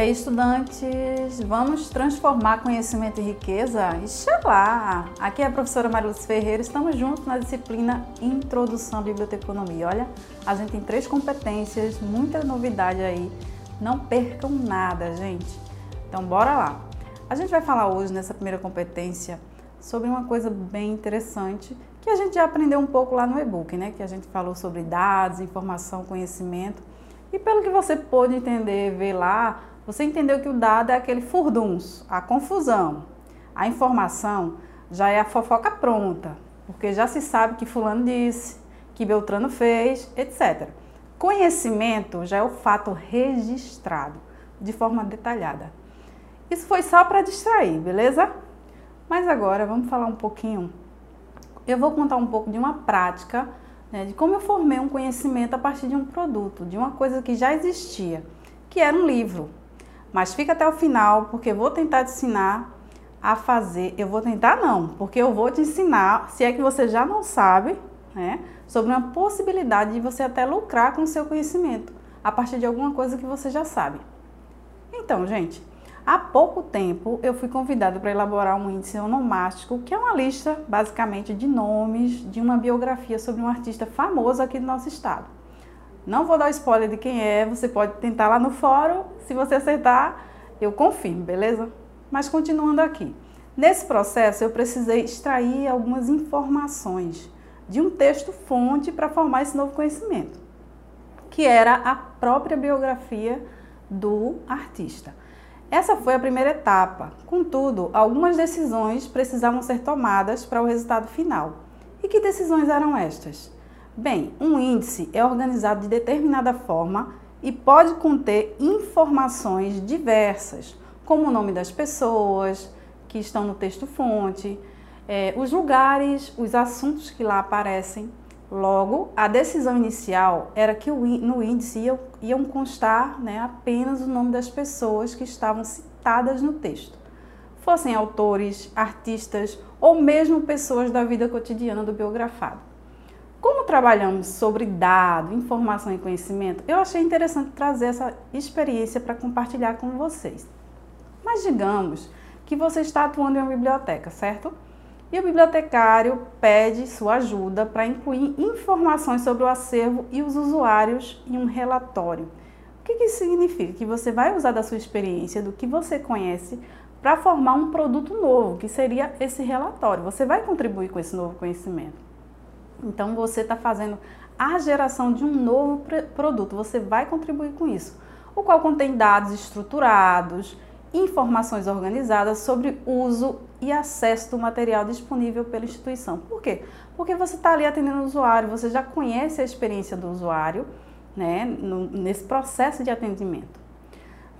aí, estudantes, vamos transformar conhecimento em riqueza? Ixalá! Aqui é a professora Mariluz Ferreira, estamos juntos na disciplina Introdução à Biblioteconomia. Olha, a gente tem três competências, muita novidade aí, não percam nada, gente. Então, bora lá! A gente vai falar hoje, nessa primeira competência, sobre uma coisa bem interessante que a gente já aprendeu um pouco lá no e-book, né? Que a gente falou sobre dados, informação, conhecimento. E pelo que você pôde entender, ver lá, você entendeu que o dado é aquele furduns, a confusão. A informação já é a fofoca pronta, porque já se sabe que fulano disse, que Beltrano fez, etc. Conhecimento já é o fato registrado de forma detalhada. Isso foi só para distrair, beleza? Mas agora vamos falar um pouquinho. Eu vou contar um pouco de uma prática, né, de como eu formei um conhecimento a partir de um produto, de uma coisa que já existia, que era um livro. Mas fica até o final, porque eu vou tentar te ensinar a fazer. Eu vou tentar não, porque eu vou te ensinar, se é que você já não sabe, né, sobre uma possibilidade de você até lucrar com o seu conhecimento, a partir de alguma coisa que você já sabe. Então, gente, há pouco tempo eu fui convidada para elaborar um índice onomástico, que é uma lista, basicamente, de nomes de uma biografia sobre um artista famoso aqui do nosso estado. Não vou dar spoiler de quem é, você pode tentar lá no fórum, se você acertar, eu confirmo, beleza? Mas continuando aqui. Nesse processo, eu precisei extrair algumas informações de um texto fonte para formar esse novo conhecimento, que era a própria biografia do artista. Essa foi a primeira etapa. Contudo, algumas decisões precisavam ser tomadas para o resultado final. E que decisões eram estas? Bem, um índice é organizado de determinada forma e pode conter informações diversas, como o nome das pessoas que estão no texto-fonte, eh, os lugares, os assuntos que lá aparecem. Logo, a decisão inicial era que no índice iam, iam constar né, apenas o nome das pessoas que estavam citadas no texto, fossem autores, artistas ou mesmo pessoas da vida cotidiana do biografado. Trabalhamos sobre dado, informação e conhecimento, eu achei interessante trazer essa experiência para compartilhar com vocês. Mas digamos que você está atuando em uma biblioteca, certo? E o bibliotecário pede sua ajuda para incluir informações sobre o acervo e os usuários em um relatório. O que isso significa? Que você vai usar da sua experiência, do que você conhece, para formar um produto novo, que seria esse relatório. Você vai contribuir com esse novo conhecimento. Então você está fazendo a geração de um novo produto, você vai contribuir com isso, o qual contém dados estruturados, informações organizadas sobre uso e acesso do material disponível pela instituição. Por quê? Porque você está ali atendendo o usuário, você já conhece a experiência do usuário né, no, nesse processo de atendimento.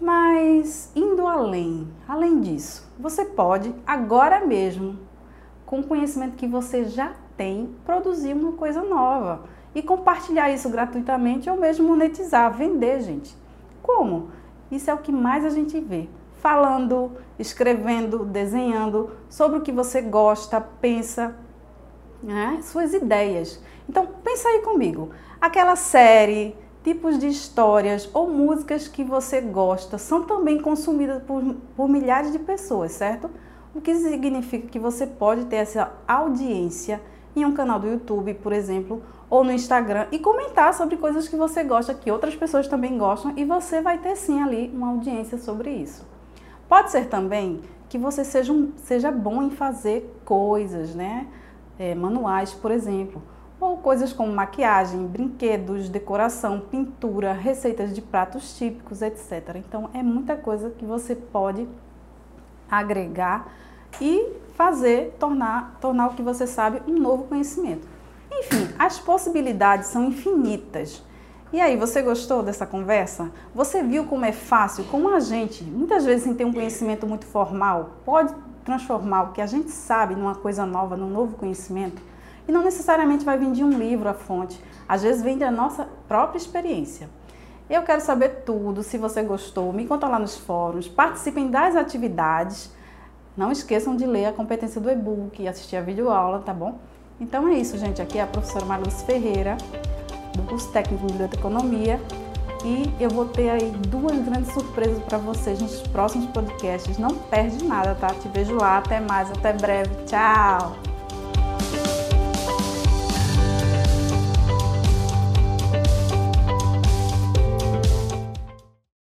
Mas indo além, além disso, você pode agora mesmo, com o conhecimento que você já tem, produzir uma coisa nova e compartilhar isso gratuitamente ou mesmo monetizar, vender, gente. Como? Isso é o que mais a gente vê. Falando, escrevendo, desenhando sobre o que você gosta, pensa, né? suas ideias. Então, pensa aí comigo. Aquela série, tipos de histórias ou músicas que você gosta são também consumidas por, por milhares de pessoas, certo? O que significa que você pode ter essa audiência em um canal do YouTube, por exemplo, ou no Instagram e comentar sobre coisas que você gosta, que outras pessoas também gostam e você vai ter sim ali uma audiência sobre isso. Pode ser também que você seja, um, seja bom em fazer coisas, né? É, manuais, por exemplo, ou coisas como maquiagem, brinquedos, decoração, pintura, receitas de pratos típicos, etc. Então é muita coisa que você pode agregar e fazer, tornar, tornar o que você sabe um novo conhecimento. Enfim, as possibilidades são infinitas. E aí, você gostou dessa conversa? Você viu como é fácil, como a gente, muitas vezes sem ter um conhecimento muito formal, pode transformar o que a gente sabe numa coisa nova, num novo conhecimento? E não necessariamente vai vir de um livro a fonte, às vezes vem da nossa própria experiência. Eu quero saber tudo, se você gostou, me conta lá nos fóruns, participem das atividades não esqueçam de ler a competência do e-book e assistir a videoaula, tá bom? Então é isso, gente. Aqui é a professora Marluz Ferreira, do curso técnico de Biblioteconomia. E eu vou ter aí duas grandes surpresas para vocês nos próximos podcasts. Não perde nada, tá? Te vejo lá. Até mais, até breve. Tchau!